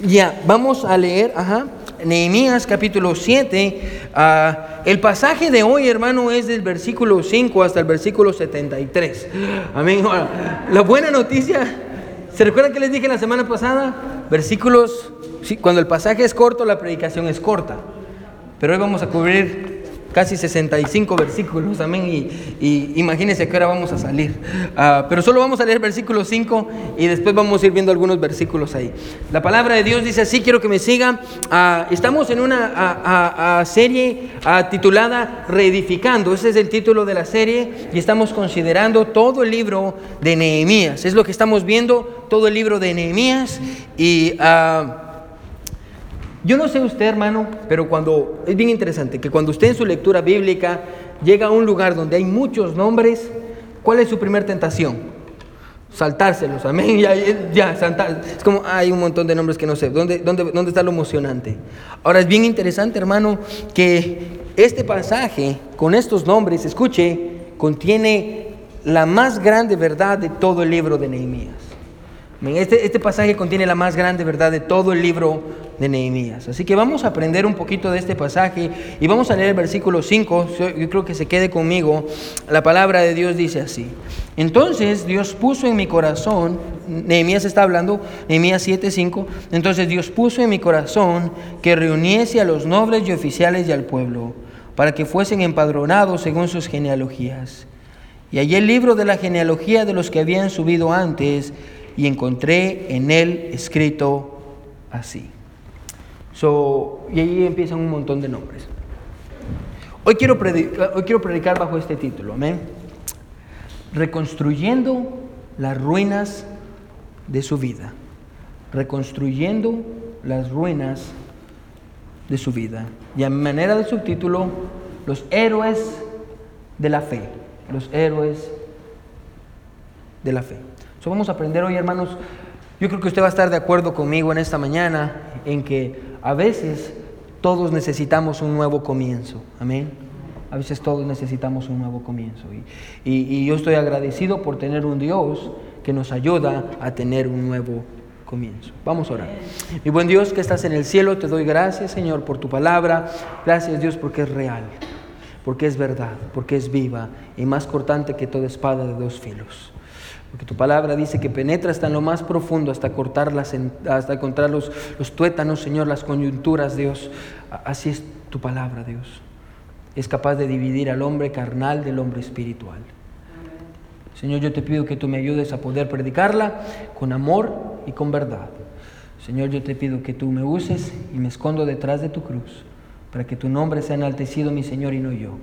Ya, vamos a leer, ajá, Nehemías capítulo 7. Ah, el pasaje de hoy, hermano, es del versículo 5 hasta el versículo 73. Amén. La buena noticia, ¿se recuerdan que les dije la semana pasada? Versículos, sí, cuando el pasaje es corto, la predicación es corta. Pero hoy vamos a cubrir casi 65 versículos, amén. Y, imagínense que ahora vamos a salir. Ah, pero solo vamos a leer versículo 5 y después vamos a ir viendo algunos versículos ahí. La palabra de Dios dice así, quiero que me sigan. Ah, estamos en una serie titulada Reedificando. Ese es el título de la serie y estamos considerando todo el libro de Nehemías. Es lo que estamos viendo, todo el libro de Nehemías. Y... Uh, yo no sé usted, hermano, pero cuando es bien interesante que cuando usted en su lectura bíblica llega a un lugar donde hay muchos nombres, ¿cuál es su primera tentación? Saltárselos, amén. Ya, ya saltar. Es como, hay un montón de nombres que no sé. ¿Dónde, dónde, ¿Dónde está lo emocionante? Ahora es bien interesante, hermano, que este pasaje con estos nombres, escuche, contiene la más grande verdad de todo el libro de Nehemías. Este, este pasaje contiene la más grande verdad de todo el libro de Nehemías. Así que vamos a aprender un poquito de este pasaje y vamos a leer el versículo 5. Yo creo que se quede conmigo. La palabra de Dios dice así. Entonces Dios puso en mi corazón, Nehemías está hablando, Nehemías 7:5. Entonces Dios puso en mi corazón que reuniese a los nobles y oficiales y al pueblo para que fuesen empadronados según sus genealogías. Y hallé el libro de la genealogía de los que habían subido antes y encontré en él escrito así y ahí empiezan un montón de nombres. Hoy quiero, predicar, hoy quiero predicar bajo este título, amén. Reconstruyendo las ruinas de su vida. Reconstruyendo las ruinas de su vida. Y a manera de subtítulo, los héroes de la fe. Los héroes de la fe. So, vamos a aprender hoy, hermanos. Yo creo que usted va a estar de acuerdo conmigo en esta mañana en que a veces todos necesitamos un nuevo comienzo. Amén. A veces todos necesitamos un nuevo comienzo. Y, yo estoy agradecido por tener un Dios que nos ayuda a tener un nuevo comienzo. Vamos a orar. Mi buen Dios que estás en el cielo, te doy gracias Señor por tu palabra. Gracias Dios porque es real, porque es verdad, porque es viva y más cortante que toda espada de dos filos. Porque tu palabra dice que penetra hasta en lo más profundo, hasta cortar hasta encontrar los, los tuétanos, Señor, las coyunturas, Dios. Así es tu palabra, Dios. Es capaz de dividir al hombre carnal del hombre espiritual. Señor, yo te pido que tú me ayudes a poder predicarla con amor y con verdad. Señor, yo te pido que tú me uses y me escondo detrás de tu cruz, para que tu nombre sea enaltecido, mi Señor, y no yo.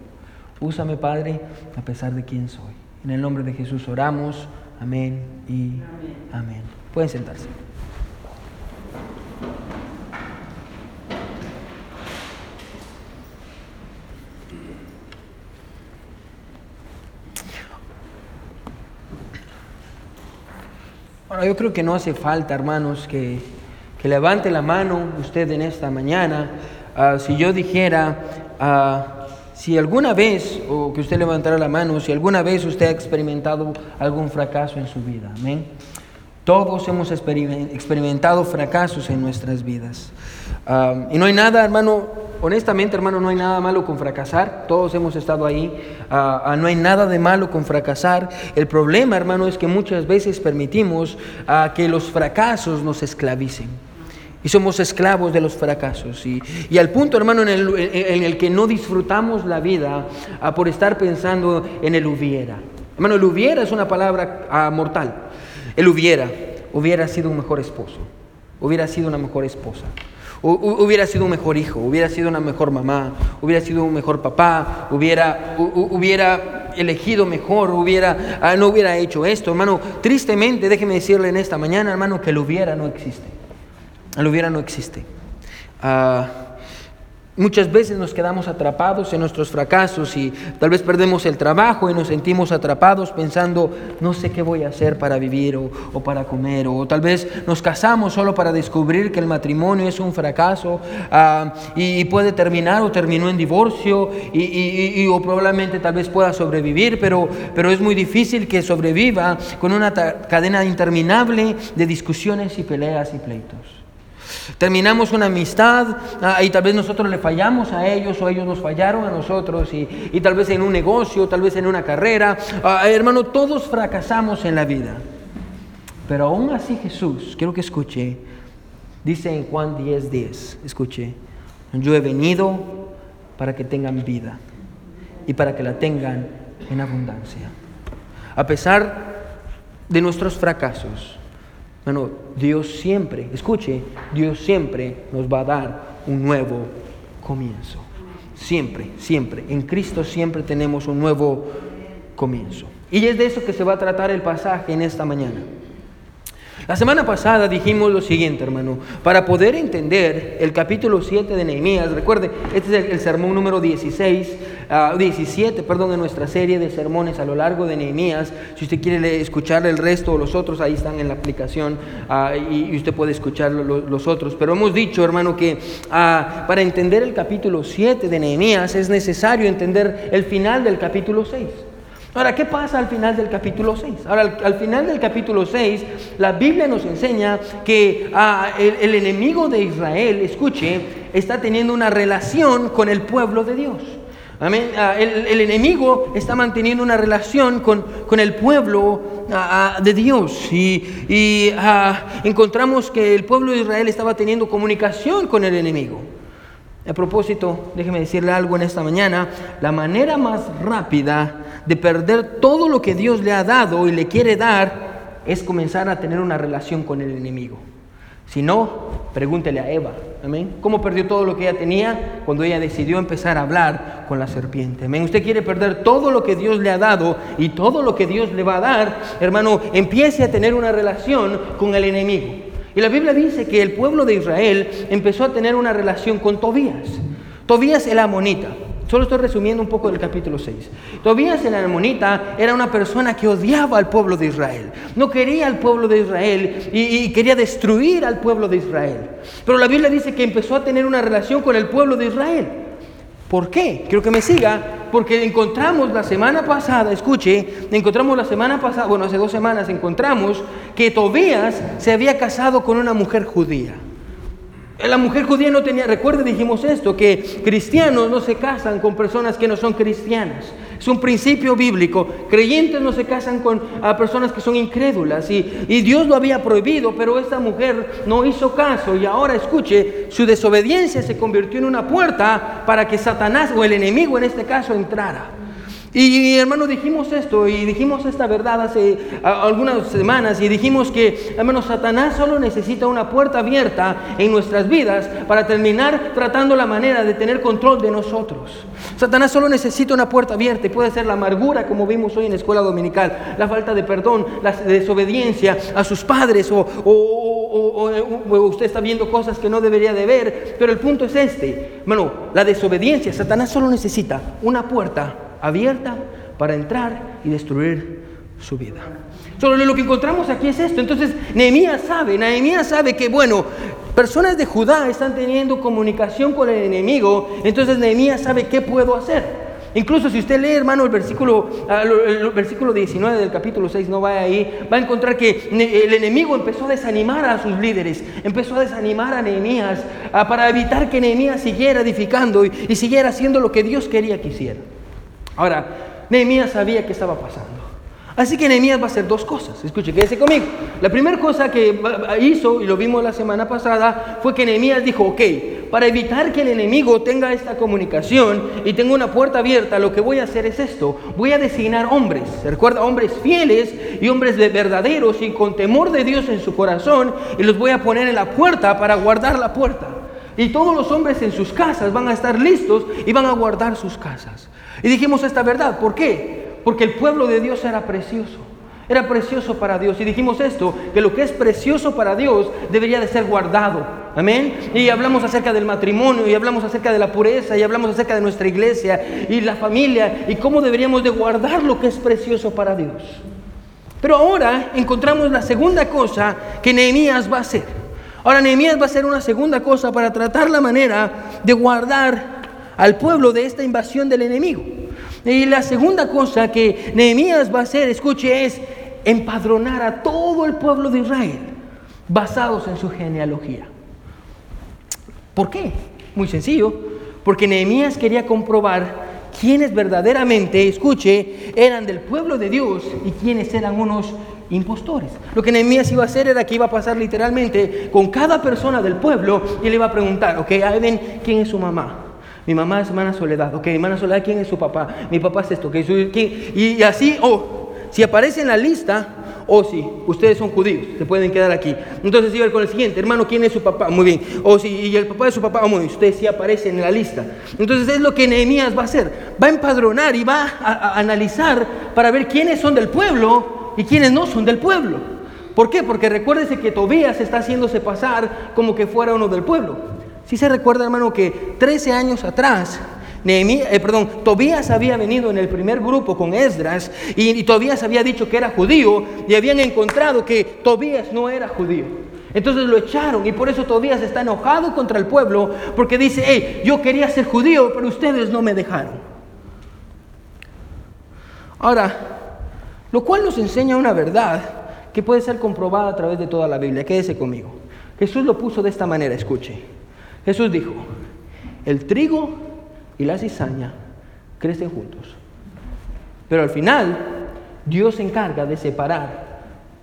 Úsame, Padre, a pesar de quién soy. En el nombre de Jesús oramos. Amén y amén. Pueden sentarse. Bueno, yo creo que no hace falta, hermanos, que, que levante la mano usted en esta mañana. Ah, si yo dijera, uh, si alguna vez, o que usted levantara la mano, si alguna vez usted ha experimentado algún fracaso en su vida, amén. Todos hemos experimentado fracasos en nuestras vidas. y no hay nada, hermano, honestamente, hermano, no hay nada malo con fracasar. Todos hemos estado ahí. Ah, ah, no hay nada de malo con fracasar. El problema, hermano, es que muchas veces permitimos ah, que los fracasos nos esclavicen y somos esclavos de los fracasos. Y, y al punto, hermano, en el, en el, que no disfrutamos la vida ah, por estar pensando en el hubiera. Hermano, el hubiera es una palabra ah, mortal. El hubiera, hubiera sido un mejor esposo, hubiera sido una mejor esposa. Hubiera sido un mejor hijo, hubiera sido una mejor mamá, hubiera sido un mejor papá, hubiera, hubiera elegido mejor, hubiera, ah, no hubiera hecho esto. Hermano, tristemente, déjeme decirle en esta mañana, hermano, que el hubiera no existe. El hubiera no existe. Ah, muchas veces nos quedamos atrapados en nuestros fracasos y tal vez perdemos el trabajo y nos sentimos atrapados pensando, no sé qué voy a hacer para vivir o, para comer, o tal vez nos casamos solo para descubrir que el matrimonio es un fracaso ah, y, puede terminar o terminó en divorcio y, o probablemente tal vez pueda sobrevivir, pero, pero es muy difícil que sobreviva con una cadena interminable de discusiones y peleas y pleitos. Terminamos una amistad ah, y tal vez nosotros le fallamos a ellos o ellos nos fallaron a nosotros y, tal vez en un negocio, tal vez en una carrera. Ah, hermano, todos fracasamos en la vida. Pero aún así Jesús, quiero que escuche, dice en Juan 10:10, 10, escuche, yo he venido para que tengan vida y para que la tengan en abundancia. A pesar de nuestros fracasos, bueno, Dios siempre, escuche, Dios siempre nos va a dar un nuevo comienzo. Siempre, siempre. En Cristo siempre tenemos un nuevo comienzo. Y es de eso que se va a tratar el pasaje en esta mañana. La semana pasada dijimos lo siguiente, hermano, para poder entender el capítulo 7 de Nehemías, recuerde, este es el, sermón número 16, 17, ah, perdón, de nuestra serie de sermones a lo largo de Nehemías. Si usted quiere escuchar el resto o los otros, ahí están en la aplicación ah, y, usted puede escuchar los, otros. Pero hemos dicho, hermano, que ah, para entender el capítulo 7 de Nehemías es necesario entender el final del capítulo 6. Ahora, ¿qué pasa al final del capítulo 6? Ahora, al, final del capítulo 6, la Biblia nos enseña que el, enemigo de Israel, escuche, está teniendo una relación con el pueblo de Dios. Amén. Ah, el, enemigo está manteniendo una relación con, el pueblo ah, de Dios. Y, encontramos que el pueblo de Israel estaba teniendo comunicación con el enemigo. A propósito, déjeme decirle algo en esta mañana. La manera más rápida de perder todo lo que Dios le ha dado y le quiere dar es comenzar a tener una relación con el enemigo. Si no, pregúntele a Eva. Amén. ¿Cómo perdió todo lo que ella tenía cuando ella decidió empezar a hablar con la serpiente? Amén. Usted quiere perder todo lo que Dios le ha dado y todo lo que Dios le va a dar, hermano, empiece a tener una relación con el enemigo. Y la Biblia dice que el pueblo de Israel empezó a tener una relación con Tobías. Tobías el amonita. Solo estoy resumiendo un poco del capítulo 6. Tobías el Armonita era una persona que odiaba al pueblo de Israel. No quería al pueblo de Israel y, quería destruir al pueblo de Israel. Pero la Biblia dice que empezó a tener una relación con el pueblo de Israel. ¿Por qué? Quiero que me siga. Porque encontramos la semana pasada, escuche, encontramos la semana pasada, bueno, hace dos semanas encontramos que Tobías se había casado con una mujer judía. La mujer judía no tenía, recuerde, dijimos esto, que cristianos no se casan con personas que no son cristianas. Es un principio bíblico. Creyentes no se casan con personas que son incrédulas. Y, y Dios lo había prohibido, pero esta mujer no hizo caso. Y ahora escuche, su desobediencia se convirtió en una puerta para que Satanás o el enemigo en este caso entrara. Y, hermano, dijimos esto y dijimos esta verdad hace algunas semanas y dijimos que, hermano, Satanás solo necesita una puerta abierta en nuestras vidas para terminar tratando la manera de tener control de nosotros. Satanás solo necesita una puerta abierta y puede ser la amargura, como vimos hoy en la escuela dominical, la falta de perdón, la desobediencia a sus padres o, o usted está viendo cosas que no debería de ver. Pero el punto es este, hermano, la desobediencia, Satanás solo necesita una puerta abierta para entrar y destruir su vida. Solo lo que encontramos aquí es esto. Entonces, Nehemías sabe, Nehemías sabe que, bueno, personas de Judá están teniendo comunicación con el enemigo, entonces Nehemías sabe qué puedo hacer. Incluso si usted lee, hermano, el versículo, ah, el versículo 19 del capítulo 6, no vaya ahí, va a encontrar que el enemigo empezó a desanimar a sus líderes, empezó a desanimar a Nehemías ah, para evitar que Nehemías siguiera edificando y, y siguiera haciendo lo que Dios quería que hiciera. Ahora, Nehemías sabía qué estaba pasando. Así que Nehemías va a hacer dos cosas. Escuche, quédese conmigo. La primera cosa que hizo, y lo vimos la semana pasada, fue que Nehemías dijo, ok, para evitar que el enemigo tenga esta comunicación y tenga una puerta abierta, lo que voy a hacer es esto. Voy a designar hombres, ¿se recuerda? Hombres fieles y hombres verdaderos y con temor de Dios en su corazón, y los voy a poner en la puerta para guardar la puerta. Y todos los hombres en sus casas van a estar listos y van a guardar sus casas. Y dijimos esta verdad, ¿por qué? Porque el pueblo de Dios era precioso. Era precioso para Dios. Y dijimos esto, que lo que es precioso para Dios debería de ser guardado. Amén. Y hablamos acerca del matrimonio, y hablamos acerca de la pureza, y hablamos acerca de nuestra iglesia y la familia, y cómo deberíamos de guardar lo que es precioso para Dios. Pero ahora encontramos la segunda cosa que Nehemías va a hacer. Ahora Nehemías va a hacer una segunda cosa para tratar la manera de guardar al pueblo de esta invasión del enemigo. Y la segunda cosa que Nehemías va a hacer, escuche, es empadronar a todo el pueblo de Israel basados en su genealogía. ¿Por qué? Muy sencillo, porque Nehemías quería comprobar quiénes verdaderamente, escuche, eran del pueblo de Dios y quiénes eran unos impostores. Lo que Nehemías iba a hacer era que iba a pasar literalmente con cada persona del pueblo y le iba a preguntar, ok, ahí ven quién es su mamá. Mi mamá es hermana Soledad, ok, hermana Soledad, ¿quién es su papá? Mi papá es esto, ok, y así, o oh, si aparece en la lista, o si ustedes son judíos, se pueden quedar aquí. Entonces iba con el siguiente, hermano, ¿quién es su papá? Muy bien. O si y el papá de su papá, muy bien, ustedes sí aparecen en la lista. Entonces es lo que Nehemías va a hacer. Va a empadronar y va a, analizar para ver quiénes son del pueblo y quiénes no son del pueblo. ¿Por qué? Porque recuérdese que Tobías está haciéndose pasar como que fuera uno del pueblo. Si se recuerda, hermano, que 13 años atrás eh, perdón, Tobías había venido en el primer grupo con Esdras y, y Tobías había dicho que era judío y habían encontrado que Tobías no era judío. Entonces lo echaron y por eso Tobías está enojado contra el pueblo porque dice, hey, yo quería ser judío, pero ustedes no me dejaron. Ahora, lo cual nos enseña una verdad que puede ser comprobada a través de toda la Biblia. Quédese conmigo. Jesús lo puso de esta manera, escuche. Jesús dijo, el trigo y la cizaña crecen juntos. Pero al final, Dios se encarga de separar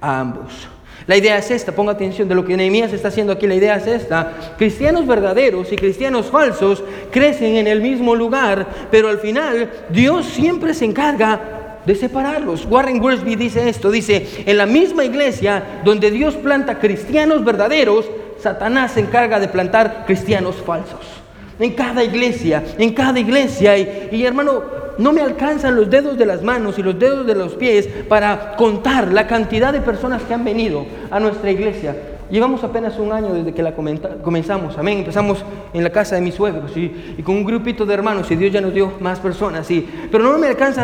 a ambos. La idea es esta, ponga atención de lo que Nehemías está haciendo aquí, la idea es esta. Cristianos verdaderos y cristianos falsos crecen en el mismo lugar, pero al final Dios siempre se encarga de separarlos. Warren Worsby dice esto, dice, en la misma iglesia donde Dios planta cristianos verdaderos, Satanás se encarga de plantar cristianos falsos en cada iglesia, en cada iglesia. Y, y, hermano, no me alcanzan los dedos de las manos y los dedos de los pies para contar la cantidad de personas que han venido a nuestra iglesia. Llevamos apenas un año desde que la comenzamos, amén. Empezamos en la casa de mis suegros y, con un grupito de hermanos y Dios ya nos dio más personas. Y, pero no me alcanza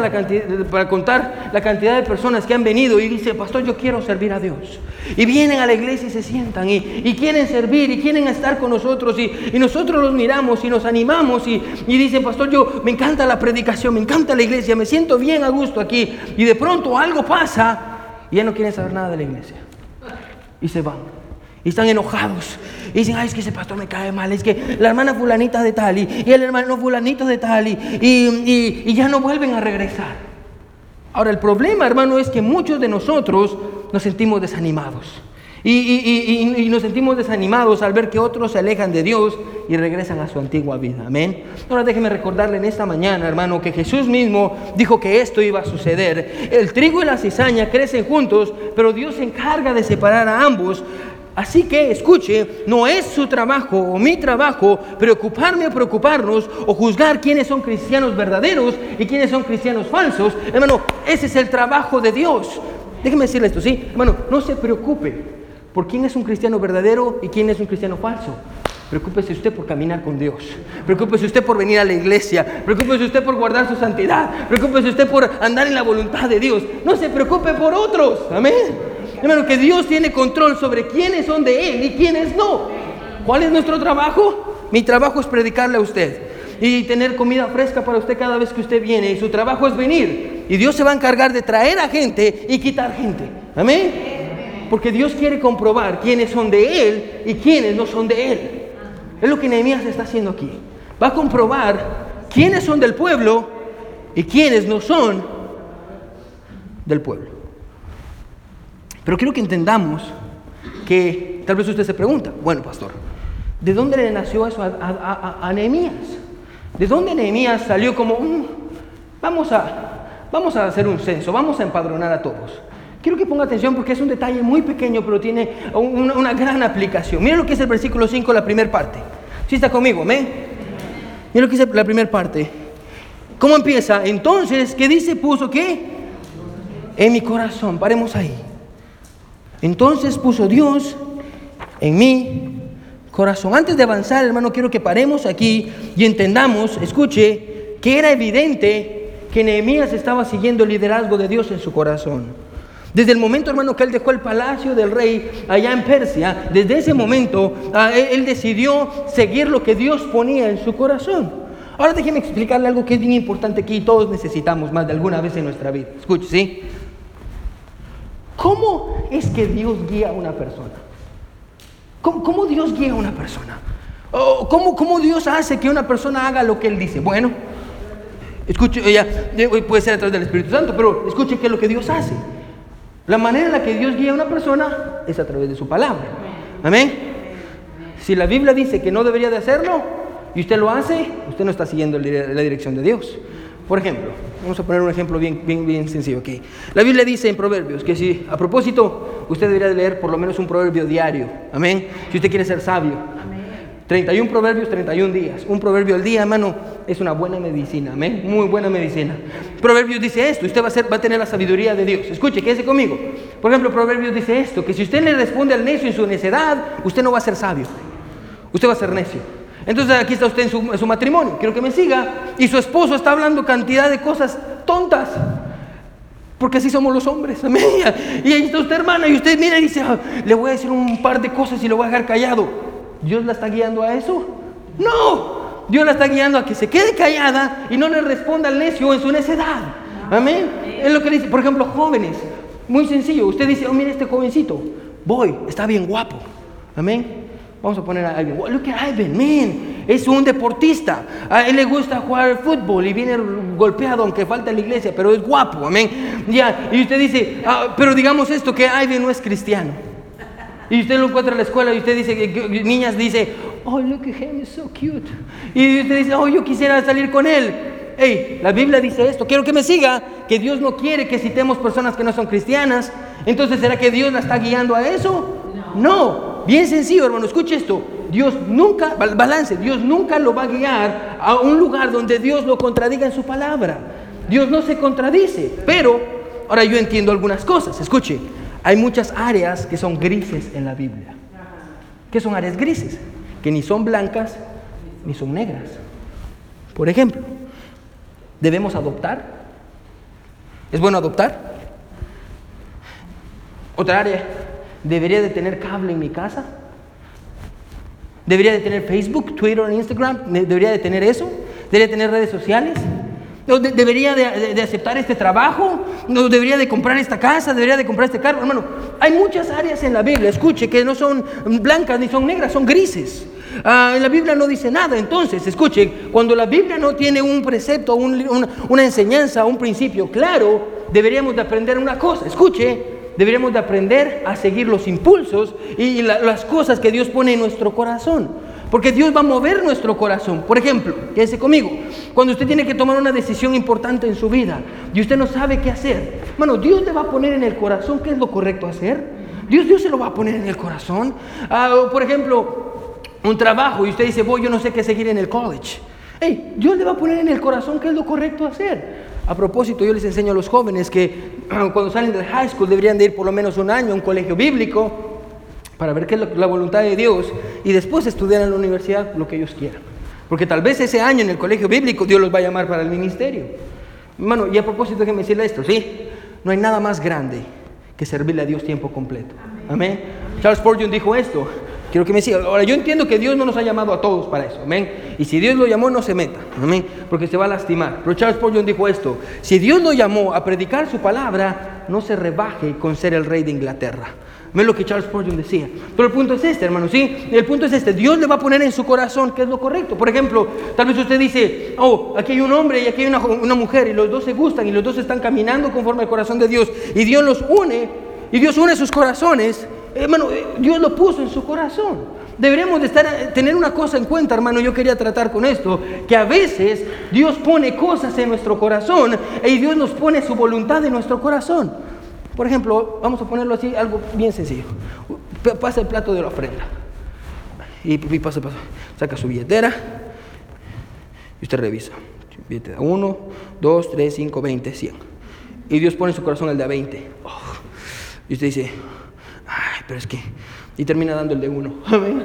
para contar la cantidad de personas que han venido y dicen, pastor, yo quiero servir a Dios. Y vienen a la iglesia y se sientan y, quieren servir y quieren estar con nosotros y, nosotros los miramos y nos animamos y dicen, pastor, yo me encanta la predicación, me encanta la iglesia, me siento bien a gusto aquí. Y de pronto algo pasa y ya no quieren saber nada de la iglesia. Y se van. Y están enojados. Y dicen, ay, es que ese pastor me cae mal, es que la hermana fulanita de tal y, el hermano fulanito de tal y, y, ya no vuelven a regresar. Ahora, el problema, hermano, es que muchos de nosotros nos sentimos desanimados. Y, nos sentimos desanimados al ver que otros se alejan de Dios y regresan a su antigua vida. Amén. Ahora déjeme recordarle en esta mañana, hermano, que Jesús mismo dijo que esto iba a suceder. El trigo y la cizaña crecen juntos, pero Dios se encarga de separar a ambos Así que, escuche, no es su trabajo o mi trabajo preocuparme o preocuparnos o juzgar quiénes son cristianos verdaderos y quiénes son cristianos falsos. Hermano, ese es el trabajo de Dios. Déjeme decirle esto, ¿sí? Hermano, no se preocupe por quién es un cristiano verdadero y quién es un cristiano falso. Preocúpese usted por caminar con Dios. Preocúpese usted por venir a la iglesia. Preocúpese usted por guardar su santidad. Preocúpese usted por andar en la voluntad de Dios. No se preocupe por otros. Amén. Hermano, que Dios tiene control sobre quiénes son de Él y quiénes no. ¿Cuál es nuestro trabajo? Mi trabajo es predicarle a usted y tener comida fresca para usted cada vez que usted viene. Y su trabajo es venir. Y Dios se va a encargar de traer a gente y quitar gente. Amén. Porque Dios quiere comprobar quiénes son de Él y quiénes no son de Él. Es lo que Nehemías está haciendo aquí. Va a comprobar quiénes son del pueblo y quiénes no son del pueblo. Pero quiero que entendamos que tal vez usted se pregunta, bueno, pastor, ¿de dónde le nació eso a, a, Nehemías? ¿De dónde Nehemías salió como, mm, vamos, a, vamos a hacer un censo, vamos a empadronar a todos? Quiero que ponga atención porque es un detalle muy pequeño, pero tiene una, gran aplicación. Miren lo que es el versículo 5, la primera parte. ¿Sí está conmigo? Amén. Miren lo que dice la primera parte. ¿Cómo empieza? Entonces, ¿qué dice? Puso qué? En mi corazón. Paremos ahí. Entonces puso Dios en mi corazón. Antes de avanzar, hermano, quiero que paremos aquí y entendamos, escuche, que era evidente que Nehemías estaba siguiendo el liderazgo de Dios en su corazón. Desde el momento, hermano, que él dejó el palacio del rey allá en Persia, desde ese momento ah, él, decidió seguir lo que Dios ponía en su corazón. Ahora déjeme explicarle algo que es bien importante aquí y todos necesitamos más de alguna vez en nuestra vida. Escuche, ¿sí? ¿Cómo es que Dios guía a una persona? ¿Cómo, Dios guía a una persona? ¿cómo, ¿Cómo Dios hace que una persona haga lo que Él dice? Bueno, escuche, puede ser a través del Espíritu Santo, pero escuche qué es lo que Dios hace. La manera en la que Dios guía a una persona es a través de su palabra. Amén. Si la Biblia dice que no debería de hacerlo y usted lo hace, usted no está siguiendo la dirección de Dios. Por ejemplo, vamos a poner un ejemplo bien, bien, bien sencillo aquí. La Biblia dice en Proverbios que si, a propósito, usted debería de leer por lo menos un proverbio diario. Amén. Si usted quiere ser sabio. 31 proverbios, 31 días. Un proverbio al día, hermano, es una buena medicina. Amén. Muy buena medicina. Proverbios dice esto, usted va a, ser, va a tener la sabiduría de Dios. Escuche, quédese conmigo. Por ejemplo, Proverbios dice esto, que si usted le responde al necio en su necedad, usted no va a ser sabio. Usted va a ser necio. Entonces aquí está usted en su, matrimonio, quiero que me siga, y su esposo está hablando cantidad de cosas tontas. Porque así somos los hombres, amén. Y ahí está usted, hermana, y usted mira y dice, ah, le voy a decir un par de cosas y lo voy a dejar callado. ¿Dios la está guiando a eso? No, Dios la está guiando a que se quede callada y no le responda al necio en su necedad. Amén. Es lo que dice, por ejemplo, jóvenes, muy sencillo. Usted dice, oh, mire este jovencito, voy, está bien guapo. Amén. Vamos a poner a Ivan. Look at Ivan, man. Es un deportista. A él le gusta jugar fútbol y viene golpeado, aunque falta en la iglesia, pero es guapo, amén. Ya, y usted dice, ah, pero digamos esto, que Ivan no es cristiano. Y usted lo encuentra en la escuela y usted dice, niñas dice, oh, look at him, is so cute. Y usted dice, oh, yo quisiera salir con él. Hey, la Biblia dice esto, quiero que me siga, que Dios no quiere que citemos personas que no son cristianas. Entonces, ¿será que Dios la está guiando a eso? no. Bien sencillo, hermano, escuche esto. Dios nunca, balance, Dios nunca lo va a guiar a un lugar donde Dios lo contradiga en su palabra. Dios no se contradice, pero ahora yo entiendo algunas cosas. Escuche, hay muchas áreas que son grises en la Biblia. ¿Qué son áreas grises? Que ni son blancas ni son negras. Por ejemplo, ¿debemos adoptar? ¿Es bueno adoptar? Otra área, ¿Debería de tener cable en mi casa? ¿Debería de tener Facebook, Twitter, Instagram? ¿Debería de tener eso? ¿Debería de tener redes sociales? ¿Debería de, aceptar este trabajo? ¿No debería de comprar esta casa? ¿Debería de comprar este carro? Hermano, hay muchas áreas en la Biblia, escuche, que no son blancas ni son negras, son grises. Ah, en la Biblia no dice nada. Entonces, escuche, cuando la Biblia no tiene un precepto, una enseñanza, un principio claro, deberíamos de aprender una cosa. Escuche, deberíamos de aprender a seguir los impulsos y las cosas que Dios pone en nuestro corazón. Porque Dios va a mover nuestro corazón. Por ejemplo, quédese conmigo. Cuando usted tiene que tomar una decisión importante en su vida y usted no sabe qué hacer, bueno, Dios le va a poner en el corazón qué es lo correcto hacer. Dios, Dios se lo va a poner en el corazón. Ah, por ejemplo, un trabajo y usted dice, voy, yo no sé qué seguir en el college. Hey, Dios le va a poner en el corazón qué es lo correcto hacer. A propósito, yo les enseño a los jóvenes que cuando salen del high school deberían de ir por lo menos un año a un colegio bíblico para ver qué es la voluntad de Dios y después estudiar en la universidad lo que ellos quieran. Porque tal vez ese año en el colegio bíblico Dios los va a llamar para el ministerio. Hermano, y a propósito déjenme decirle esto, ¿sí? No hay nada más grande que servirle a Dios tiempo completo. Amén. Charles Spurgeon dijo esto, Quiero que me siga. Ahora, yo entiendo que Dios no nos ha llamado a todos para eso. Amén. Y si Dios lo llamó, no se meta. Amén. Porque se va a lastimar. Pero Charles Spurgeon dijo esto. Si Dios lo llamó a predicar su palabra, no se rebaje con ser el rey de Inglaterra. Ven lo que Charles Spurgeon decía. Pero el punto es este, hermano, ¿sí? El punto es este. Dios le va a poner en su corazón qué es lo correcto. Por ejemplo, tal vez usted dice, oh, aquí hay un hombre y aquí hay una, una mujer y los dos se gustan y los dos están caminando conforme al corazón de Dios. Y Dios los une y Dios une sus corazones Hermano, eh, Dios lo puso en su corazón. Deberíamos de estar, eh, tener una cosa en cuenta, hermano, yo quería tratar con esto, que a veces Dios pone cosas en nuestro corazón y Dios nos pone su voluntad en nuestro corazón. Por ejemplo, vamos a ponerlo así, algo bien sencillo. Pasa el plato de la ofrenda. Y, pasa, pasa, saca su billetera y usted revisa. Billetera 1, 2, 3, 5, 20, 100. Y Dios pone en su corazón el de 20. Y usted dice, Ay, pero es que. Y termina dando el de uno. Amén.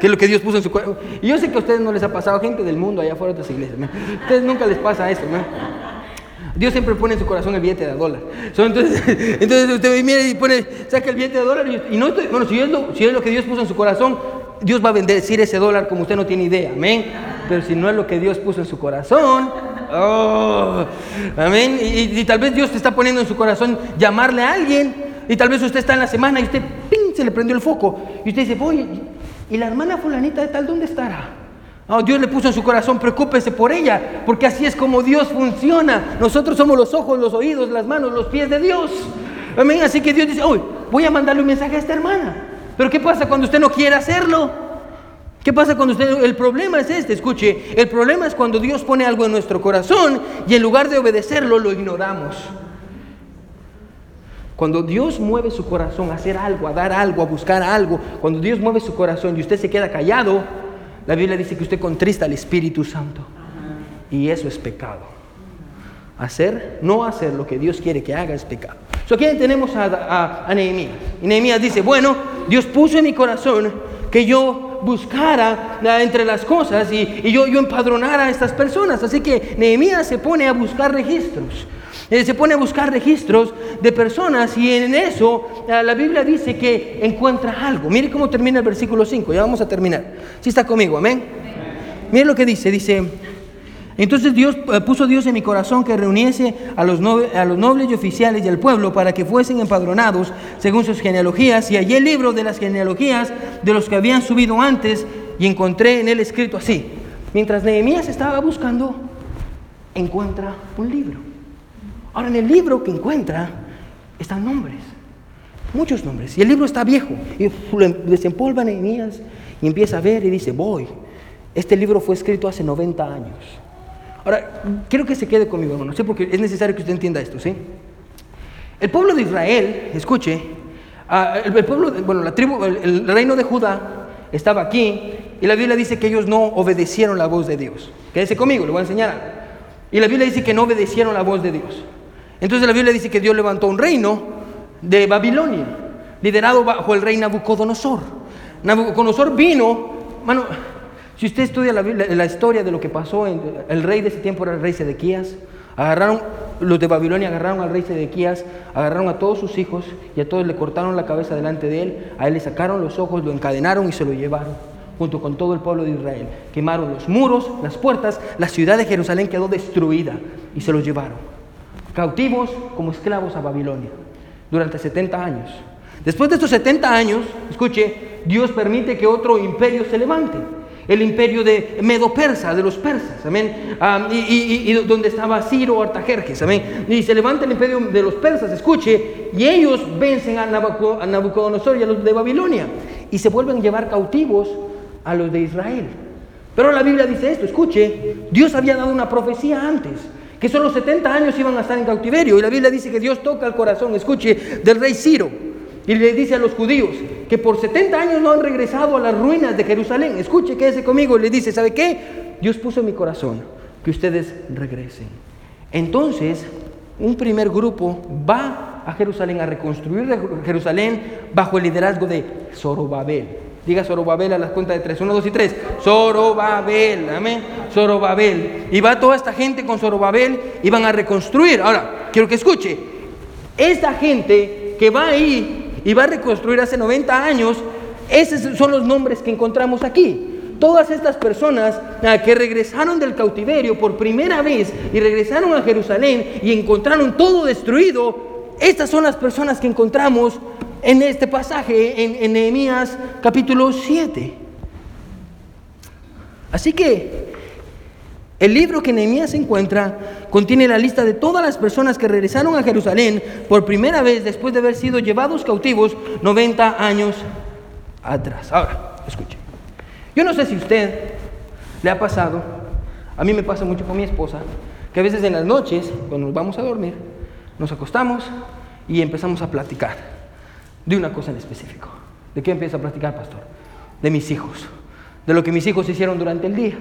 ¿Qué es lo que Dios puso en su cuerpo? Y yo sé que a ustedes no les ha pasado, gente del mundo allá afuera de otras iglesias. Ustedes nunca les pasa eso. Dios siempre pone en su corazón el billete de dólar. entonces, entonces usted mira y pone, saca el billete de dólar y, no bueno, si es, lo, si es lo que Dios puso en su corazón, Dios va a bendecir ese dólar como usted no tiene idea. Amén. Pero si no es lo que Dios puso en su corazón, oh, amén. Y, y tal vez Dios te está poniendo en su corazón llamarle a alguien y tal vez usted está en la semana y usted, ¡ping! se le prendió el foco. Y usted dice, voy, ¿y la hermana fulanita de tal dónde estará? Oh, Dios le puso en su corazón, preocúpese por ella, porque así es como Dios funciona. Nosotros somos los ojos, los oídos, las manos, los pies de Dios. Amén. Así que Dios dice, hoy voy a mandarle un mensaje a esta hermana. Pero ¿qué pasa cuando usted no quiere hacerlo? ¿Qué pasa cuando usted... El problema es este, escuche, el problema es cuando Dios pone algo en nuestro corazón y en lugar de obedecerlo lo ignoramos. Cuando Dios mueve su corazón a hacer algo, a dar algo, a buscar algo, cuando Dios mueve su corazón y usted se queda callado, la Biblia dice que usted contrista al Espíritu Santo. Y eso es pecado. Hacer, no hacer lo que Dios quiere que haga es pecado. So, aquí tenemos a, Nehemías. Y Nehemías dice, bueno, Dios puso en mi corazón que yo buscara entre las cosas y, yo, yo empadronara a estas personas. Así que Nehemías se pone a buscar registros. Eh, se pone a buscar registros de personas y en eso eh, la Biblia dice que encuentra algo. Mire cómo termina el versículo 5, ya vamos a terminar. Si está conmigo, amén. Mire lo que dice, dice, entonces Dios eh, puso Dios en mi corazón que reuniese a los, a los nobles y oficiales y al pueblo para que fuesen empadronados según sus genealogías. Y hallé el libro de las genealogías de los que habían subido antes y encontré en él escrito así. Mientras Nehemías estaba buscando, encuentra un libro. Ahora en el libro que encuentra están nombres, muchos nombres. Y el libro está viejo. Y desempolva Nehemías y empieza a ver y dice, voy. Este libro fue escrito hace 90 años. Ahora, quiero que se quede conmigo, hermano, ¿sí? porque es necesario que usted entienda esto, ¿sí? El pueblo de Israel, escuche, ah, el, pueblo, bueno, la tribu, el, reino de Judá estaba aquí y la Biblia dice que ellos no obedecieron la voz de Dios. Quédese conmigo, le voy a enseñar Y la Biblia dice que no obedecieron la voz de Dios. Entonces la Biblia dice que Dios levantó un reino de Babilonia, liderado bajo el rey Nabucodonosor. Nabucodonosor vino, mano, si usted estudia la, historia de lo que pasó, en, el rey de ese tiempo era el rey Sedequías. Agarraron, los de Babilonia agarraron al rey Sedequías, agarraron a todos sus hijos y a todos le cortaron la cabeza delante de él. A él le sacaron los ojos, lo encadenaron y se lo llevaron junto con todo el pueblo de Israel. Quemaron los muros, las puertas, la ciudad de Jerusalén quedó destruida y se los llevaron. Cautivos como esclavos a Babilonia durante 70 años. Después de estos 70 años, escuche, Dios permite que otro imperio se levante el imperio de Medo-Persa, de los persas, amén, y, donde estaba Ciro Artajerjes, amén, y se levanta el imperio de los persas, escuche, y ellos vencen a, Nabucodonosor y a los de Babilonia, y se vuelven a llevar cautivos a los de Israel. Pero la Biblia dice esto, escuche, Dios había dado una profecía antes, que solo 70 años iban a estar en cautiverio, y la Biblia dice que Dios toca el corazón, escuche, del rey Ciro, y le dice a los judíos que por 70 años no han regresado a las ruinas de Jerusalén. Escuche, quédese conmigo. Le dice, ¿sabe qué? Dios puso en mi corazón que ustedes regresen. Entonces, un primer grupo va a Jerusalén a reconstruir Jerusalén bajo el liderazgo de Zorobabel. Diga Zorobabel a las cuentas de tres. Uno, dos y tres. Zorobabel. Amén. Zorobabel. Y va toda esta gente con Zorobabel y van a reconstruir. Ahora, quiero que escuche. Esta gente que va ahí y va a reconstruir hace 90 años, esos son los nombres que encontramos aquí. Todas estas personas ah, que regresaron del cautiverio por primera vez y regresaron a Jerusalén y encontraron todo destruido, estas son las personas que encontramos en este pasaje en, Nehemías capítulo 7. Así que el libro que Nehemías encuentra contiene la lista de todas las personas que regresaron a Jerusalén por primera vez después de haber sido llevados cautivos 90 años atrás. Ahora, escuche. Yo no sé si usted le ha pasado, a mí me pasa mucho con mi esposa, que a veces en las noches, cuando nos vamos a dormir, nos acostamos y empezamos a platicar de una cosa en específico. ¿De qué empieza a platicar, pastor? De mis hijos, de lo que mis hijos hicieron durante el día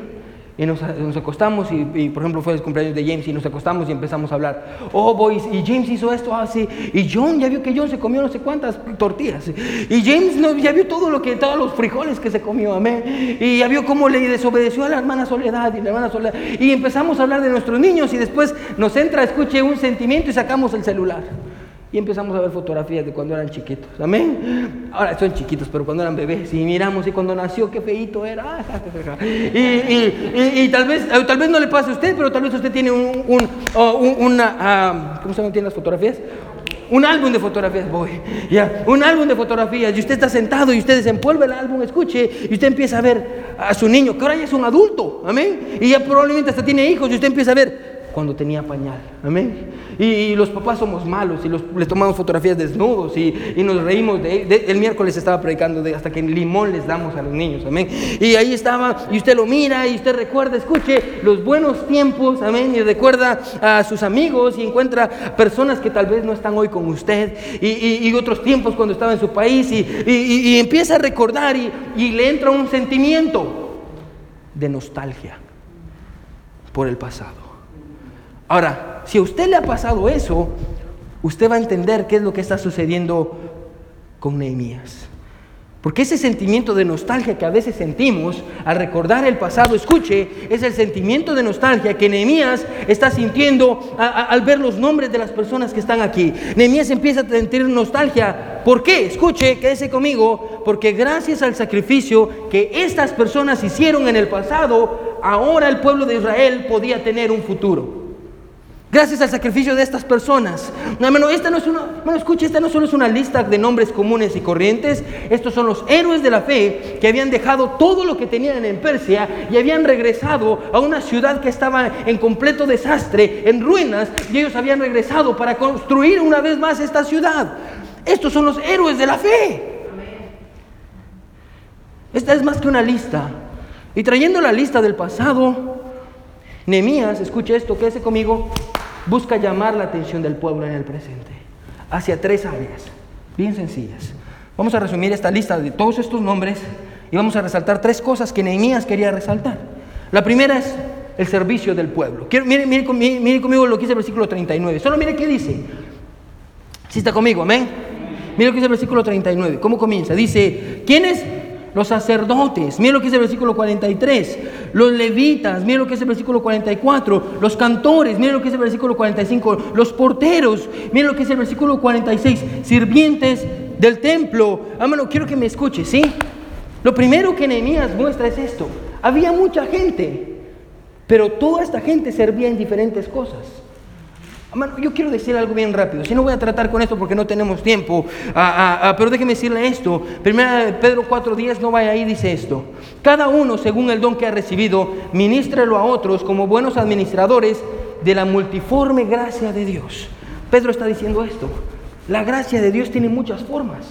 y nos, acostamos y, por ejemplo fue el cumpleaños de James y nos acostamos y empezamos a hablar. Oh, boys, y James hizo esto así. Ah, y John ya vio que John se comió no sé cuántas tortillas. Y James no, ya vio todo lo que, todos los frijoles que se comió, amén. Y ya vio cómo le desobedeció a la hermana Soledad y la hermana Soledad. Y empezamos a hablar de nuestros niños y después nos entra, escuche un sentimiento y sacamos el celular y empezamos a ver fotografías de cuando eran chiquitos. Amén. Ahora son chiquitos, pero cuando eran bebés. Y miramos y cuando nació, qué feito era. Ah, y, tal, vez, eh, tal vez no le pase a usted, pero tal vez usted tiene un, una. Ah, ¿Cómo se llaman las fotografías? un álbum de fotografías, voy, ya, un álbum de fotografías, y usted está sentado y usted desempolva el álbum, escuche, y usted empieza a ver a su niño, que ahora ya es un adulto, amén, y ya probablemente hasta tiene hijos, y usted empieza a ver cuando tenía pañal. Amén. Y, los papás somos malos y los, les tomamos fotografías desnudos y, nos reímos. De, el miércoles estaba predicando de hasta que limón les damos a los niños. Amén. Y ahí estaba y usted lo mira y usted recuerda, escuche los buenos tiempos. Amén. Y recuerda a sus amigos y encuentra personas que tal vez no están hoy con usted y, otros tiempos cuando estaba en su país y, empieza a recordar y le entra un sentimiento de nostalgia por el pasado. Ahora, si a usted le ha pasado eso, usted va a entender qué es lo que está sucediendo con Nehemías. Porque ese sentimiento de nostalgia que a veces sentimos al recordar el pasado, escuche, es el sentimiento de nostalgia que Nehemías está sintiendo al ver los nombres de las personas que están aquí. Nehemías empieza a sentir nostalgia. ¿Por qué? Escuche, quédese conmigo, porque gracias al sacrificio que estas personas hicieron en el pasado, ahora el pueblo de Israel podía tener un futuro. Gracias al sacrificio de estas personas. Hermano, esta no es una, escuche, esta no solo es una lista de nombres comunes y corrientes. Estos son los héroes de la fe que habían dejado todo lo que tenían en Persia y habían regresado a una ciudad que estaba en completo desastre, en ruinas, y ellos habían regresado para construir una vez más esta ciudad. Estos son los héroes de la fe. Esta es más que una lista. Y trayendo la lista del pasado, Nehemías, escuche esto, quédese conmigo, busca llamar la atención del pueblo en el presente hacia tres áreas, bien sencillas. Vamos a resumir esta lista de todos estos nombres y vamos a resaltar tres cosas que Nehemías quería resaltar. La primera es el servicio del pueblo. Quiero, mire, conmigo lo que dice el versículo 39. Solo mire qué dice. Si está conmigo, amén. Mire lo que dice el versículo 39. ¿Cómo comienza? Dice, ¿quiénes los sacerdotes, miren lo que es el versículo 43, los levitas, miren lo que es el versículo 44, los cantores, miren lo que es el versículo 45, los porteros, miren lo que es el versículo 46, sirvientes del templo. Amado, quiero que me escuche, ¿sí? Lo primero que Nehemías muestra es esto. Había mucha gente, pero toda esta gente servía en diferentes cosas yo quiero decir algo bien rápido. Si no voy a tratar con esto porque no tenemos tiempo. Ah, ah, ah, pero déjeme decirle esto. Primera Pedro 4.10 no vaya ahí, dice esto. Cada uno, según el don que ha recibido, ministrelo a otros como buenos administradores de la multiforme gracia de Dios. Pedro está diciendo esto. La gracia de Dios tiene muchas formas.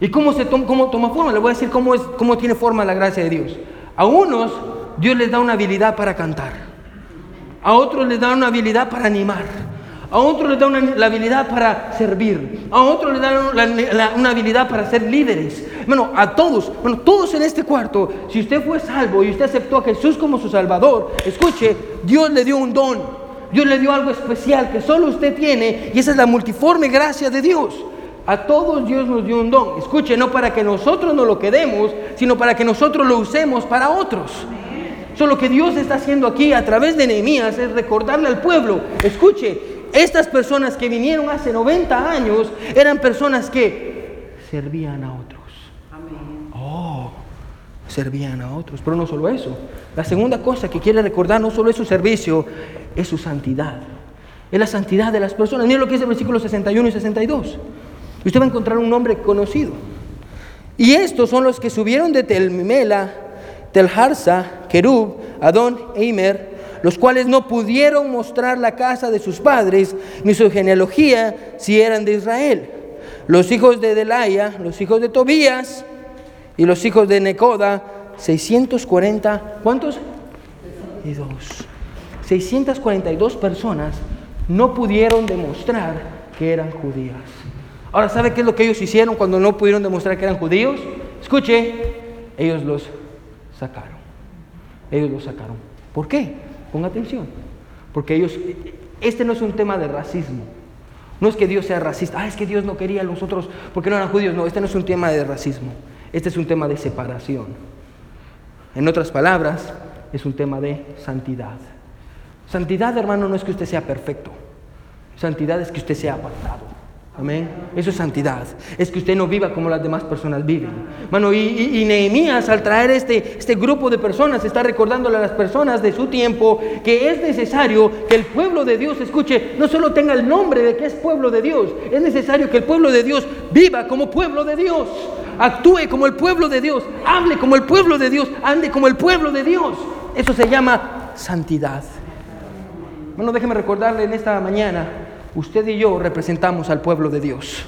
¿Y cómo, se toma, cómo toma forma? Le voy a decir cómo, es, cómo tiene forma la gracia de Dios. A unos Dios les da una habilidad para cantar. A otros les da una habilidad para animar. A otros les da la habilidad para servir. A otros les da una habilidad para ser líderes. Bueno, a todos, bueno, todos en este cuarto, si usted fue salvo y usted aceptó a Jesús como su Salvador, escuche, Dios le dio un don. Dios le dio algo especial que solo usted tiene y esa es la multiforme gracia de Dios. A todos Dios nos dio un don. Escuche, no para que nosotros no lo quedemos, sino para que nosotros lo usemos para otros. Solo que Dios está haciendo aquí a través de Nehemías es recordarle al pueblo, escuche, estas personas que vinieron hace 90 años eran personas que servían a otros. Oh, servían a otros. Pero no solo eso. La segunda cosa que quiere recordar no solo es su servicio, es su santidad. Es la santidad de las personas. Miren lo que dice el versículo 61 y 62. Usted va a encontrar un nombre conocido. Y estos son los que subieron de Telmela, Telharsa, Kerub, Adón e Imer los cuales no pudieron mostrar la casa de sus padres ni su genealogía si eran de Israel. Los hijos de Delaya, los hijos de Tobías y los hijos de Necoda, 640, ¿cuántos? Y dos. 642 personas no pudieron demostrar que eran judías. Ahora, ¿sabe qué es lo que ellos hicieron cuando no pudieron demostrar que eran judíos? Escuche, ellos los sacaron. Ellos los sacaron. ¿Por qué? Ponga atención, porque ellos, este no es un tema de racismo. No es que Dios sea racista, ah, es que Dios no quería a los otros porque no eran judíos. No, este no es un tema de racismo, este es un tema de separación. En otras palabras, es un tema de santidad. Santidad, hermano, no es que usted sea perfecto. Santidad es que usted sea apartado. Amén. Eso es santidad. Es que usted no viva como las demás personas viven. Bueno, y, Nehemías al traer este, este grupo de personas está recordándole a las personas de su tiempo que es necesario que el pueblo de Dios escuche, no solo tenga el nombre de que es pueblo de Dios, es necesario que el pueblo de Dios viva como pueblo de Dios, actúe como el pueblo de Dios, hable como el pueblo de Dios, ande como el pueblo de Dios. Eso se llama santidad. Bueno, déjeme recordarle en esta mañana usted y yo representamos al pueblo de Dios.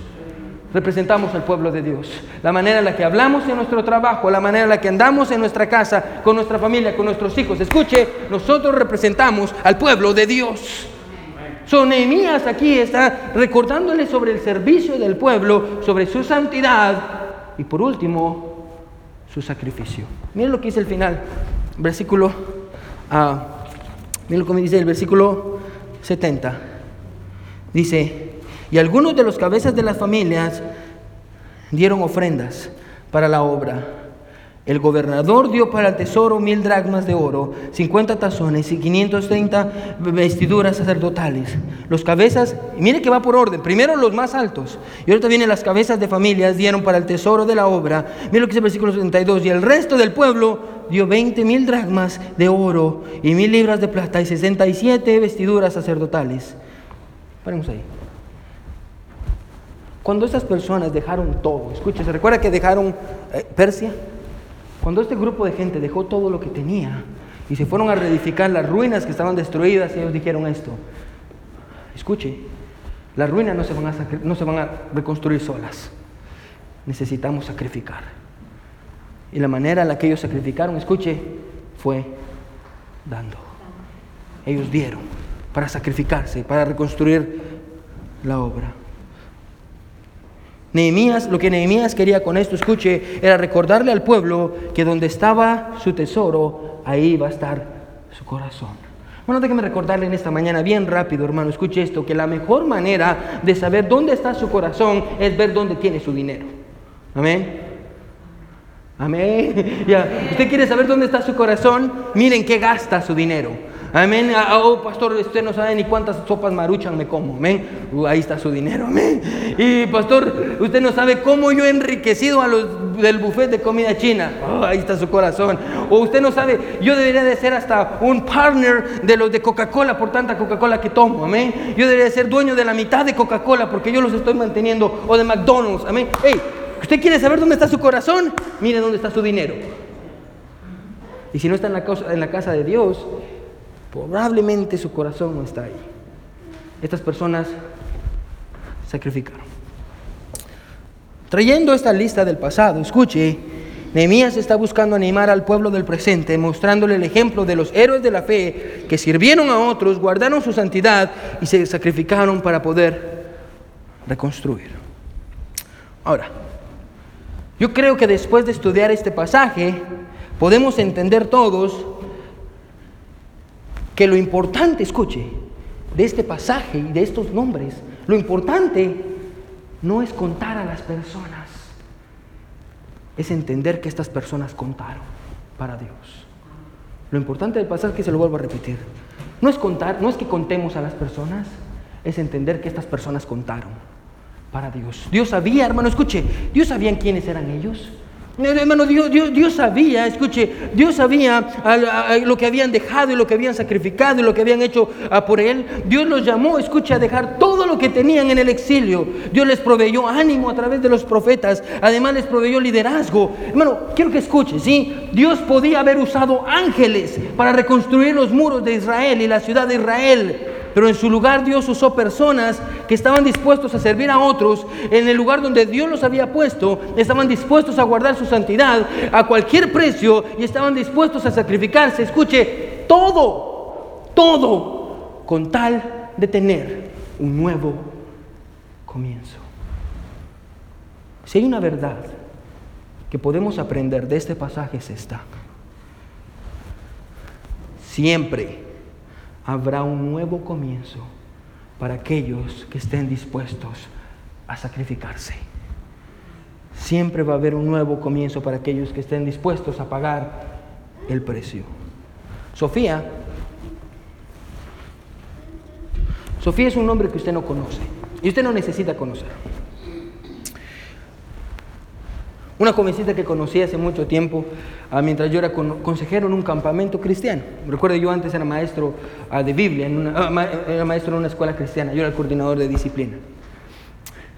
Representamos al pueblo de Dios. La manera en la que hablamos en nuestro trabajo, la manera en la que andamos en nuestra casa, con nuestra familia, con nuestros hijos. Escuche, nosotros representamos al pueblo de Dios. Son Nehemías aquí está recordándole sobre el servicio del pueblo, sobre su santidad y por último, su sacrificio. Miren lo que dice el final, versículo, uh, miren lo que dice el versículo 70. Dice, y algunos de los cabezas de las familias dieron ofrendas para la obra. El gobernador dio para el tesoro mil dracmas de oro, 50 tazones y 530 vestiduras sacerdotales. Los cabezas, mire que va por orden, primero los más altos, y ahorita vienen las cabezas de familias, dieron para el tesoro de la obra. Mire lo que dice el versículo 72, y el resto del pueblo dio 20 mil dracmas de oro y mil libras de plata y 67 vestiduras sacerdotales. Paremos ahí. Cuando estas personas dejaron todo, escucha, ¿se recuerda que dejaron eh, Persia? Cuando este grupo de gente dejó todo lo que tenía y se fueron a reedificar las ruinas que estaban destruidas, ellos dijeron esto. Escuche, las ruinas no se van a, no se van a reconstruir solas. Necesitamos sacrificar. Y la manera en la que ellos sacrificaron, escuche, fue dando. Ellos dieron para sacrificarse, para reconstruir la obra. Nehemías, lo que Nehemías quería con esto, escuche, era recordarle al pueblo que donde estaba su tesoro, ahí va a estar su corazón. Bueno, déjeme recordarle en esta mañana bien rápido, hermano, escuche esto, que la mejor manera de saber dónde está su corazón es ver dónde tiene su dinero. Amén. Amén. Ya, usted quiere saber dónde está su corazón, miren qué gasta su dinero. Amén. Ah, ah, oh, pastor, usted no sabe ni cuántas sopas maruchan me como. Amén. Uh, ahí está su dinero. Amén. Y pastor, usted no sabe cómo yo he enriquecido a los del buffet de comida china. Oh, ahí está su corazón. O usted no sabe, yo debería de ser hasta un partner de los de Coca-Cola por tanta Coca-Cola que tomo. Amén. Yo debería de ser dueño de la mitad de Coca-Cola porque yo los estoy manteniendo. O de McDonald's. Amén. Hey, ¿usted quiere saber dónde está su corazón? Mire dónde está su dinero. Y si no está en la, en la casa de Dios, Probablemente su corazón no está ahí. Estas personas sacrificaron. Trayendo esta lista del pasado, escuche, Nehemías está buscando animar al pueblo del presente, mostrándole el ejemplo de los héroes de la fe que sirvieron a otros, guardaron su santidad y se sacrificaron para poder reconstruir. Ahora, yo creo que después de estudiar este pasaje, podemos entender todos que lo importante, escuche, de este pasaje y de estos nombres, lo importante no es contar a las personas, es entender que estas personas contaron para Dios. Lo importante del pasaje, que se lo vuelvo a repetir, no es contar, no es que contemos a las personas, es entender que estas personas contaron para Dios. Dios sabía, hermano, escuche, Dios sabía quiénes eran ellos. Hermano, Dios, Dios, sabía, escuche, Dios sabía lo que habían dejado y lo que habían sacrificado y lo que habían hecho por Él. Dios los llamó, escuche, a dejar todo lo que tenían en el exilio. Dios les proveyó ánimo a través de los profetas, además les proveyó liderazgo. Hermano, quiero que escuche, ¿sí? Dios podía haber usado ángeles para reconstruir los muros de Israel y la ciudad de Israel. Pero en su lugar Dios usó personas que estaban dispuestos a servir a otros en el lugar donde Dios los había puesto, estaban dispuestos a guardar su santidad a cualquier precio y estaban dispuestos a sacrificarse. Escuche, todo, todo, con tal de tener un nuevo comienzo. Si hay una verdad que podemos aprender de este pasaje es esta. Siempre habrá un nuevo comienzo para aquellos que estén dispuestos a sacrificarse. Siempre va a haber un nuevo comienzo para aquellos que estén dispuestos a pagar el precio. Sofía, Sofía es un nombre que usted no conoce. Y usted no necesita conocer. Una jovencita que conocí hace mucho tiempo, ah, mientras yo era consejero en un campamento cristiano. Recuerdo, yo antes era maestro ah, de Biblia, una, ah, era maestro en una escuela cristiana, yo era el coordinador de disciplina.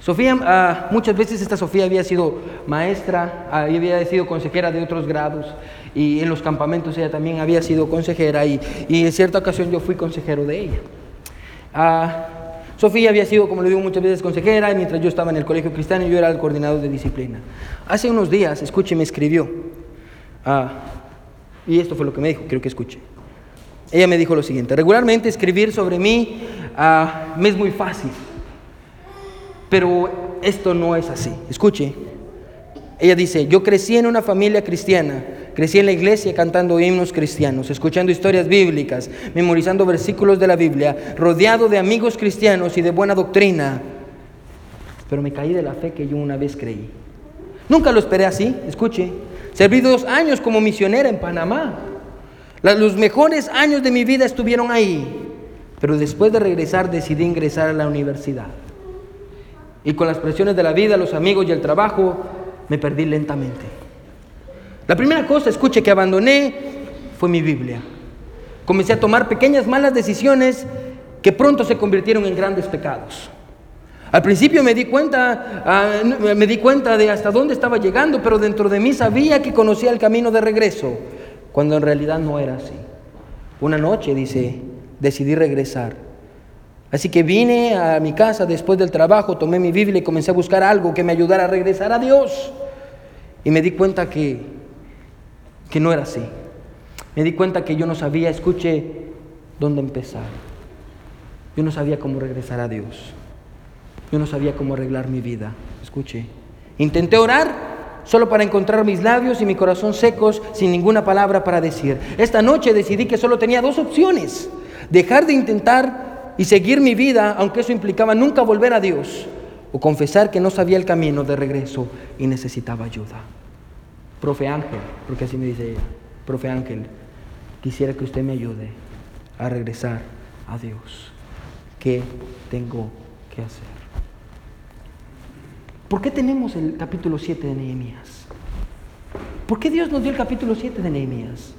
Sofía, muchas veces esta Sofía había sido maestra, había sido consejera de otros grados y en los campamentos ella también había sido consejera y, y en cierta ocasión yo fui consejero de ella. Sofía había sido, como le digo muchas veces, consejera, mientras yo estaba en el colegio cristiano y yo era el coordinador de disciplina. Hace unos días, escuche, me escribió, ah, y esto fue lo que me dijo, quiero que escuche. Ella me dijo lo siguiente, regularmente escribir sobre mí ah, me es muy fácil, pero esto no es así. Escuche, ella dice, yo crecí en una familia cristiana Crecí en la iglesia cantando himnos cristianos, escuchando historias bíblicas, memorizando versículos de la Biblia, rodeado de amigos cristianos y de buena doctrina. Pero me caí de la fe que yo una vez creí. Nunca lo esperé así, escuche. Serví dos años como misionera en Panamá. Los mejores años de mi vida estuvieron ahí. Pero después de regresar decidí ingresar a la universidad. Y con las presiones de la vida, los amigos y el trabajo, me perdí lentamente. La primera cosa, escuche, que abandoné fue mi Biblia. Comencé a tomar pequeñas malas decisiones que pronto se convirtieron en grandes pecados. Al principio me di cuenta, ah, me di cuenta de hasta dónde estaba llegando, pero dentro de mí sabía que conocía el camino de regreso, cuando en realidad no era así. Una noche, dice, decidí regresar. Así que vine a mi casa después del trabajo, tomé mi Biblia y comencé a buscar algo que me ayudara a regresar a Dios. Y me di cuenta que que no era así. Me di cuenta que yo no sabía, escuche, dónde empezar. Yo no sabía cómo regresar a Dios. Yo no sabía cómo arreglar mi vida. Escuche. Intenté orar solo para encontrar mis labios y mi corazón secos sin ninguna palabra para decir. Esta noche decidí que solo tenía dos opciones. Dejar de intentar y seguir mi vida, aunque eso implicaba nunca volver a Dios, o confesar que no sabía el camino de regreso y necesitaba ayuda. Profe Ángel, porque así me dice ella, profe Ángel, quisiera que usted me ayude a regresar a Dios. ¿Qué tengo que hacer? ¿Por qué tenemos el capítulo 7 de Nehemías? ¿Por qué Dios nos dio el capítulo 7 de Nehemías?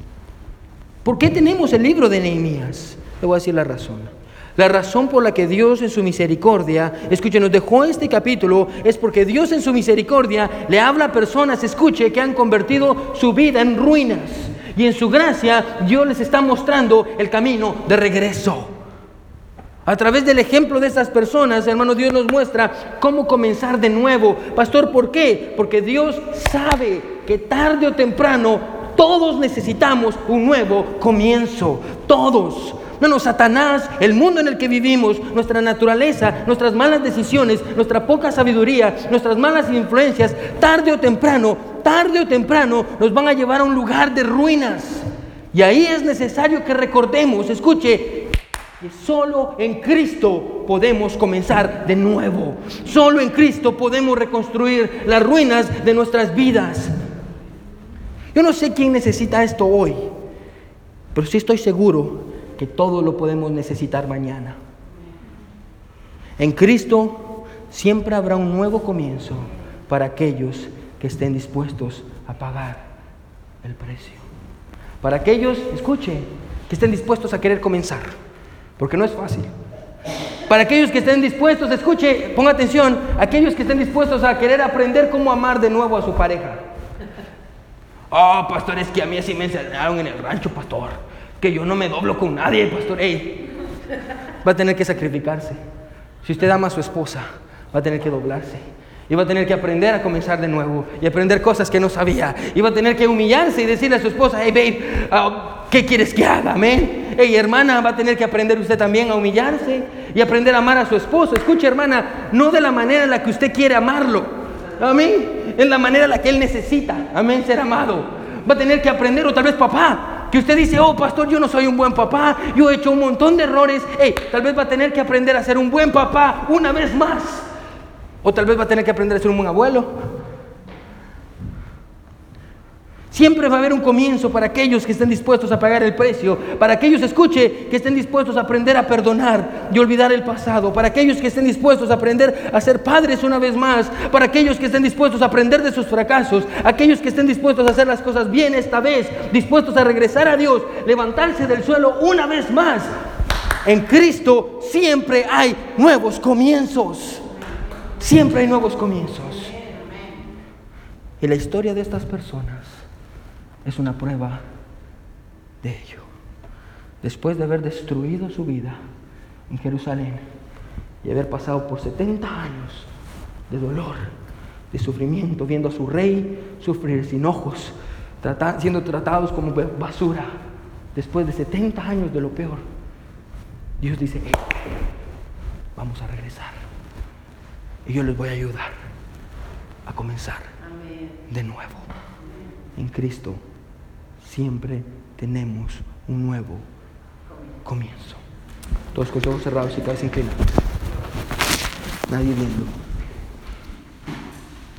¿Por qué tenemos el libro de Nehemías? Le voy a decir la razón. La razón por la que Dios en su misericordia, escuche, nos dejó este capítulo es porque Dios en su misericordia le habla a personas, escuche, que han convertido su vida en ruinas. Y en su gracia Dios les está mostrando el camino de regreso. A través del ejemplo de esas personas, hermano, Dios nos muestra cómo comenzar de nuevo. Pastor, ¿por qué? Porque Dios sabe que tarde o temprano todos necesitamos un nuevo comienzo. Todos. No, Satanás, el mundo en el que vivimos, nuestra naturaleza, nuestras malas decisiones, nuestra poca sabiduría, nuestras malas influencias, tarde o temprano, tarde o temprano nos van a llevar a un lugar de ruinas. Y ahí es necesario que recordemos, escuche, que solo en Cristo podemos comenzar de nuevo. Solo en Cristo podemos reconstruir las ruinas de nuestras vidas. Yo no sé quién necesita esto hoy, pero sí estoy seguro que todo lo podemos necesitar mañana. En Cristo siempre habrá un nuevo comienzo para aquellos que estén dispuestos a pagar el precio. Para aquellos, escuche, que estén dispuestos a querer comenzar, porque no es fácil. Para aquellos que estén dispuestos, escuche, ponga atención, aquellos que estén dispuestos a querer aprender cómo amar de nuevo a su pareja. Oh, pastor, es que a mí así me enseñaron en el rancho, pastor que yo no me doblo con nadie, pastor. Ey, va a tener que sacrificarse. Si usted ama a su esposa, va a tener que doblarse. Y va a tener que aprender a comenzar de nuevo y aprender cosas que no sabía. Y va a tener que humillarse y decirle a su esposa, hey babe, ah, ¿qué quieres que haga? Amén. Hey hermana, va a tener que aprender usted también a humillarse y aprender a amar a su esposo. Escuche hermana, no de la manera en la que usted quiere amarlo. Amén. En la manera en la que él necesita. Amén, ser amado. Va a tener que aprender, o tal vez papá, que usted dice, oh pastor, yo no soy un buen papá, yo he hecho un montón de errores, hey, tal vez va a tener que aprender a ser un buen papá una vez más. O tal vez va a tener que aprender a ser un buen abuelo. Siempre va a haber un comienzo para aquellos que estén dispuestos a pagar el precio, para aquellos, escuche, que estén dispuestos a aprender a perdonar y olvidar el pasado, para aquellos que estén dispuestos a aprender a ser padres una vez más, para aquellos que estén dispuestos a aprender de sus fracasos, aquellos que estén dispuestos a hacer las cosas bien esta vez, dispuestos a regresar a Dios, levantarse del suelo una vez más. En Cristo siempre hay nuevos comienzos. Siempre hay nuevos comienzos. Y la historia de estas personas es una prueba de ello. Después de haber destruido su vida en Jerusalén y haber pasado por 70 años de dolor, de sufrimiento, viendo a su rey sufrir sin ojos, siendo tratados como basura, después de 70 años de lo peor, Dios dice, vamos a regresar. Y yo les voy a ayudar a comenzar de nuevo. En Cristo siempre tenemos un nuevo comienzo. Todos con los ojos cerrados y cabeza inclinada. Nadie viendo.